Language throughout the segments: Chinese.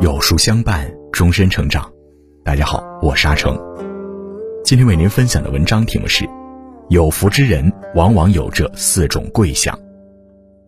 有书相伴，终身成长。大家好，我是阿成。今天为您分享的文章题目是：有福之人往往有这四种贵相。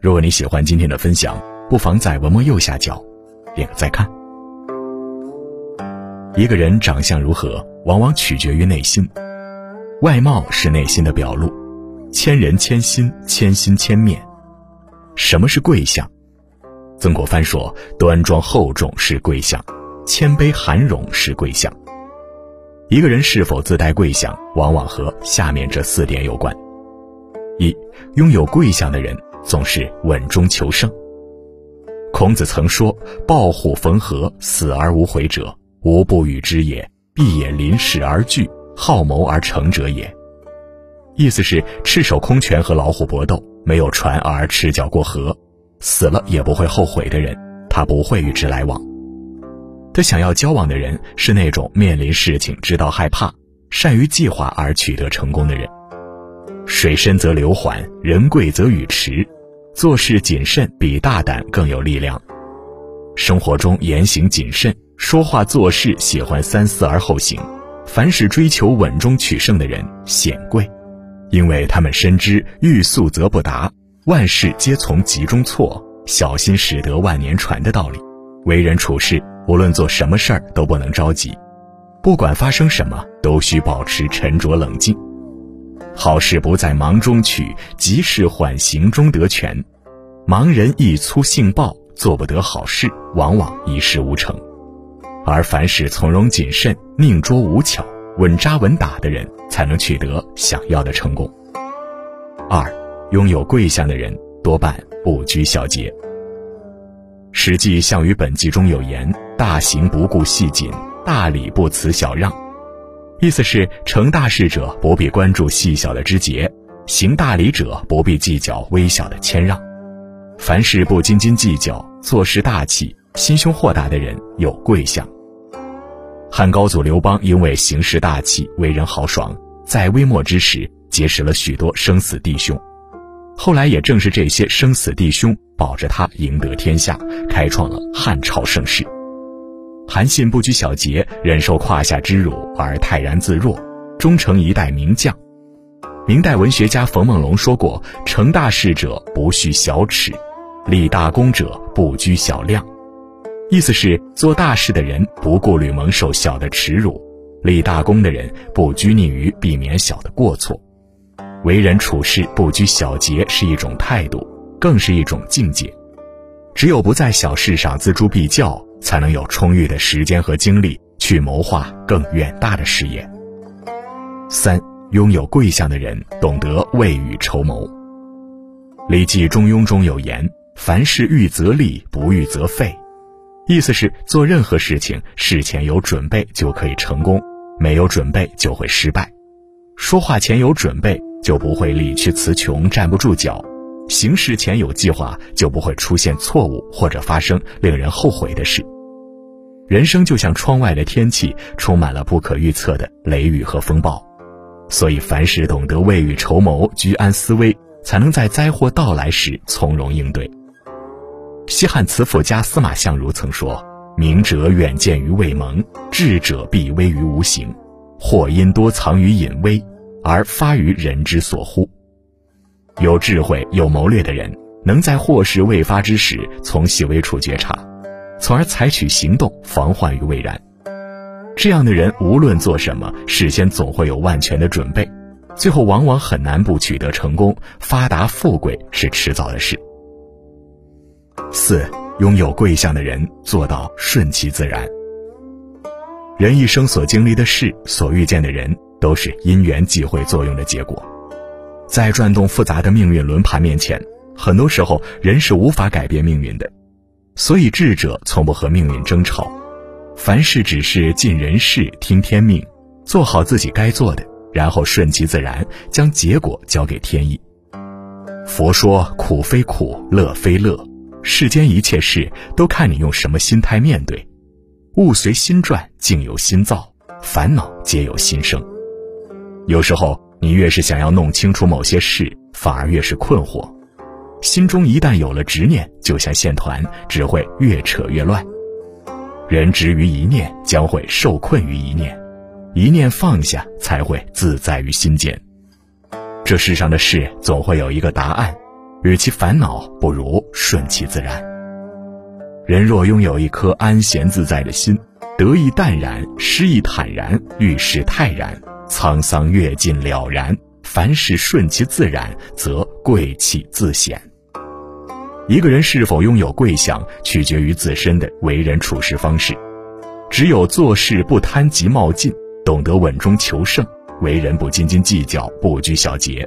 如果你喜欢今天的分享，不妨在文末右下角点个再看。一个人长相如何，往往取决于内心。外貌是内心的表露，千人千心，千心千面。什么是贵相？曾国藩说：“端庄厚重是贵相，谦卑含容是贵相。”一个人是否自带贵相，往往和下面这四点有关：一、拥有贵相的人总是稳中求胜。孔子曾说：“抱虎逢河，死而无悔者，无不与之也，必也临事而惧，好谋而成者也。”意思是，赤手空拳和老虎搏斗，没有船而赤脚过河。死了也不会后悔的人，他不会与之来往。他想要交往的人是那种面临事情知道害怕、善于计划而取得成功的人。水深则流缓，人贵则语迟，做事谨慎比大胆更有力量。生活中言行谨慎，说话做事喜欢三思而后行。凡是追求稳中取胜的人显贵，因为他们深知欲速则不达。万事皆从急中错，小心使得万年船的道理。为人处事，无论做什么事儿都不能着急，不管发生什么，都需保持沉着冷静。好事不在忙中取，急事缓行中得全。忙人易粗性暴，做不得好事，往往一事无成。而凡事从容谨慎、宁拙无巧、稳扎稳打的人，才能取得想要的成功。二。拥有贵相的人多半不拘小节。《史记·项羽本纪》中有言：“大行不顾细谨，大礼不辞小让。”意思是成大事者不必关注细小的枝节，行大礼者不必计较微小的谦让。凡事不斤斤计较，做事大气、心胸豁达的人有贵相。汉高祖刘邦因为行事大气、为人豪爽，在危末之时结识了许多生死弟兄。后来也正是这些生死弟兄保着他赢得天下，开创了汉朝盛世。韩信不拘小节，忍受胯下之辱而泰然自若，终成一代名将。明代文学家冯梦龙说过：“成大事者不恤小耻，立大功者不拘小量。”意思是做大事的人不顾虑蒙受小的耻辱，立大功的人不拘泥于避免小的过错。为人处事不拘小节是一种态度，更是一种境界。只有不在小事上锱铢必较，才能有充裕的时间和精力去谋划更远大的事业。三，拥有贵相的人懂得未雨绸缪。《礼记·中庸》中有言：“凡事预则立，不预则废。”意思是做任何事情事前有准备就可以成功，没有准备就会失败。说话前有准备。就不会理屈词穷站不住脚，行事前有计划就不会出现错误或者发生令人后悔的事。人生就像窗外的天气，充满了不可预测的雷雨和风暴，所以凡事懂得未雨绸缪、居安思危，才能在灾祸到来时从容应对。西汉词赋家司马相如曾说：“明者远见于未萌，智者必危于无形，祸因多藏于隐微。”而发于人之所乎。有智慧、有谋略的人，能在祸事未发之时，从细微处觉察，从而采取行动，防患于未然。这样的人，无论做什么，事先总会有万全的准备，最后往往很难不取得成功。发达富贵是迟早的事。四，拥有贵相的人，做到顺其自然。人一生所经历的事，所遇见的人。都是因缘际会作用的结果，在转动复杂的命运轮盘面前，很多时候人是无法改变命运的，所以智者从不和命运争吵，凡事只是尽人事听天命，做好自己该做的，然后顺其自然，将结果交给天意。佛说苦非苦，乐非乐，世间一切事都看你用什么心态面对，物随心转，境由心造，烦恼皆由心生。有时候，你越是想要弄清楚某些事，反而越是困惑。心中一旦有了执念，就像线团，只会越扯越乱。人执于一念，将会受困于一念；一念放下，才会自在于心间。这世上的事总会有一个答案，与其烦恼，不如顺其自然。人若拥有一颗安闲自在的心，得意淡然，失意坦然，遇事泰然，沧桑阅尽了然。凡事顺其自然，则贵气自显。一个人是否拥有贵相，取决于自身的为人处事方式。只有做事不贪急冒进，懂得稳中求胜，为人不斤斤计较，不拘小节，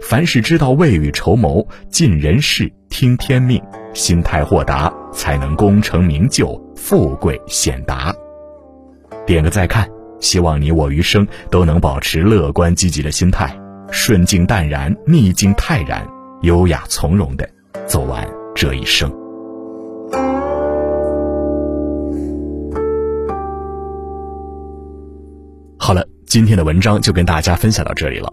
凡事知道未雨绸缪，尽人事，听天命，心态豁达，才能功成名就，富贵显达。点个再看，希望你我余生都能保持乐观积极的心态。顺境淡然，逆境泰然，优雅从容的走完这一生。好了，今天的文章就跟大家分享到这里了。